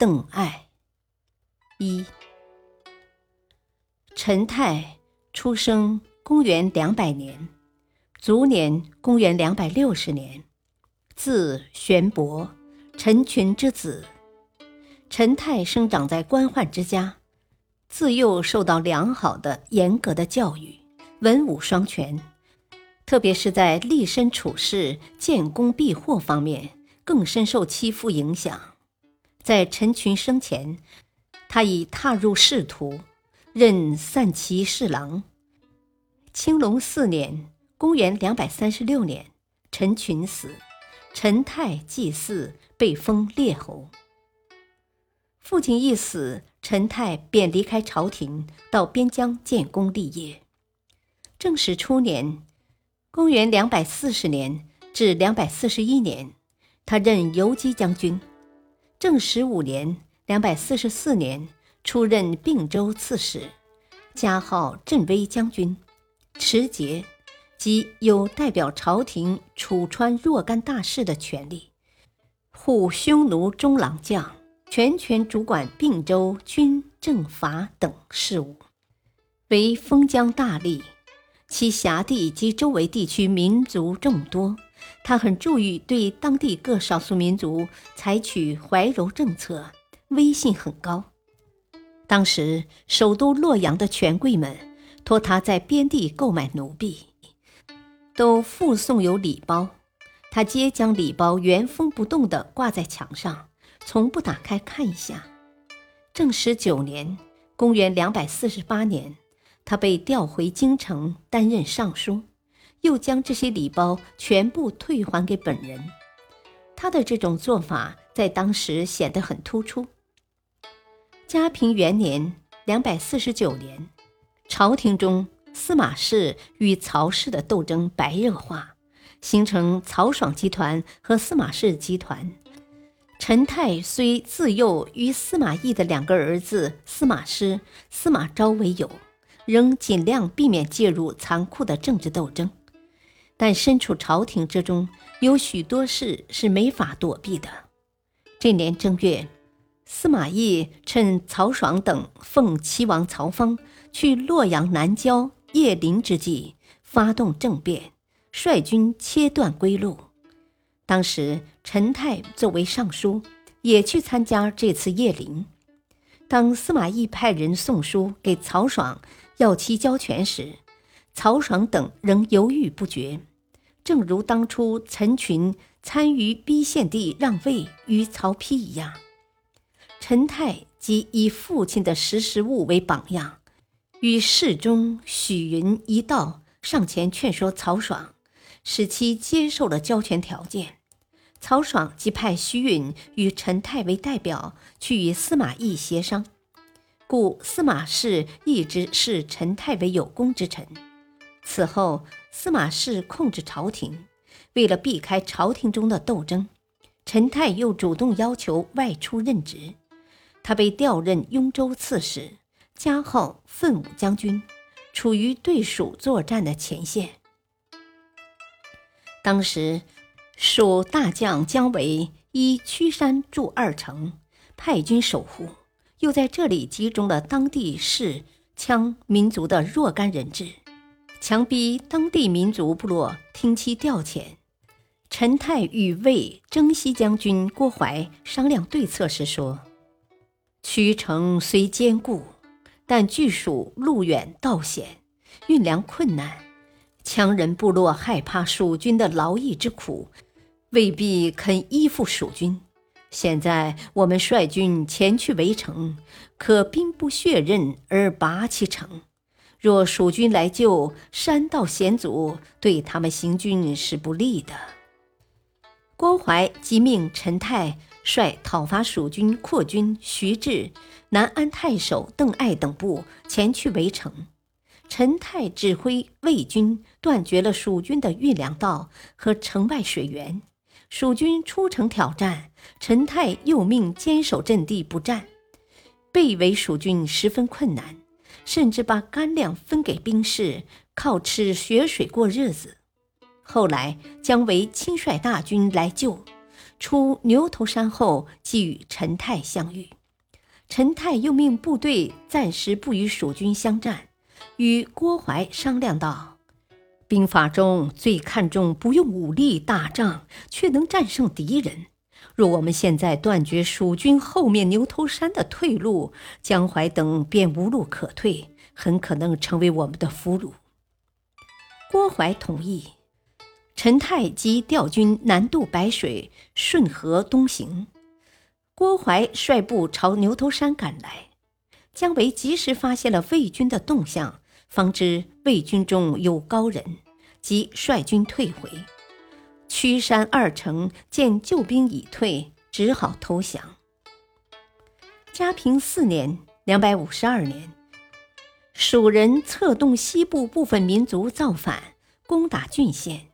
邓艾，一陈泰出生公元两百年，卒年公元两百六十年，字玄伯，陈群之子。陈泰生长在官宦之家，自幼受到良好的、严格的教育，文武双全，特别是在立身处世、建功避祸方面，更深受其父影响。在陈群生前，他已踏入仕途，任散骑侍郎。青龙四年（公元两百三十六年），陈群死，陈泰祭祀，被封列侯。父亲一死，陈泰便离开朝廷，到边疆建功立业。正史初年（公元两百四十年至两百四十一年），他任游击将军。正十五年（两百四十四年），出任并州刺史，加号镇威将军，持节，即有代表朝廷处川若干大事的权利，护匈奴中郎将，全权主管并州军政法等事务，为封疆大吏。其辖地及周围地区民族众多。他很注意对当地各少数民族采取怀柔政策，威信很高。当时首都洛阳的权贵们托他在边地购买奴婢，都附送有礼包，他皆将礼包原封不动地挂在墙上，从不打开看一下。正十九年（公元两百四十八年），他被调回京城担任尚书。又将这些礼包全部退还给本人，他的这种做法在当时显得很突出。嘉平元年（两百四十九年），朝廷中司马氏与曹氏的斗争白热化，形成曹爽集团和司马氏集团。陈泰虽自幼与司马懿的两个儿子司马师、司马昭为友，仍尽量避免介入残酷的政治斗争。但身处朝廷之中，有许多事是没法躲避的。这年正月，司马懿趁曹爽等奉齐王曹芳去洛阳南郊叶陵之际，发动政变，率军切断归路。当时陈泰作为尚书，也去参加这次叶陵。当司马懿派人送书给曹爽，要其交权时，曹爽等仍犹豫不决。正如当初陈群参与逼献帝让位于曹丕一样，陈泰即以父亲的识时务为榜样，与侍中许云一道上前劝说曹爽，使其接受了交权条件。曹爽即派许允与陈泰为代表去与司马懿协商，故司马氏一直视陈泰为有功之臣。此后。司马氏控制朝廷，为了避开朝廷中的斗争，陈泰又主动要求外出任职。他被调任雍州刺史，加号奋武将军，处于对蜀作战的前线。当时，蜀大将姜维依曲山筑二城，派军守护，又在这里集中了当地士羌民族的若干人质。强逼当地民族部落听其调遣。陈泰与魏征西将军郭淮商量对策时说：“曲城虽坚固，但据属路远道险，运粮困难。羌人部落害怕蜀军的劳役之苦，未必肯依附蜀军。现在我们率军前去围城，可兵不血刃而拔其城。”若蜀军来救，山道险阻，对他们行军是不利的。郭淮即命陈泰率讨伐蜀军扩军徐志、南安太守邓艾等部前去围城。陈泰指挥魏军断绝了蜀军的运粮道和城外水源。蜀军出城挑战，陈泰又命坚守阵地不战。被围蜀军十分困难，甚至把干粮分给兵士，靠吃血水过日子。后来姜维亲率大军来救，出牛头山后，即与陈泰相遇。陈泰又命部队暂时不与蜀军相战，与郭淮商量道。兵法中最看重不用武力打仗，却能战胜敌人。若我们现在断绝蜀军后面牛头山的退路，江淮等便无路可退，很可能成为我们的俘虏。郭淮同意，陈泰即调军南渡白水，顺河东行。郭淮率部朝牛头山赶来，姜维及时发现了魏军的动向。方知魏军中有高人，即率军退回。曲山二城见救兵已退，只好投降。嘉平四年（两百五十二年），蜀人策动西部部分民族造反，攻打郡县。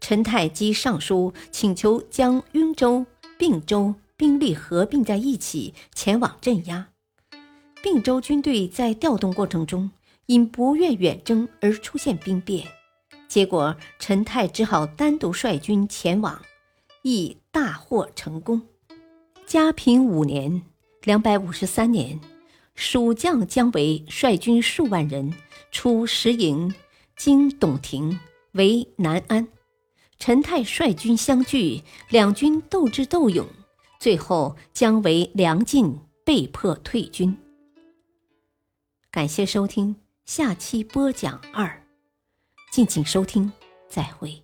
陈泰基上书请求将雍州、并州兵力合并在一起，前往镇压。并州军队在调动过程中。因不愿远征而出现兵变，结果陈泰只好单独率军前往，亦大获成功。嘉平五年（两百五十三年），蜀将姜维率军数万人出石营，经董亭，围南安。陈泰率军相拒，两军斗智斗勇，最后姜维粮尽，被迫退军。感谢收听。下期播讲二，敬请收听，再会。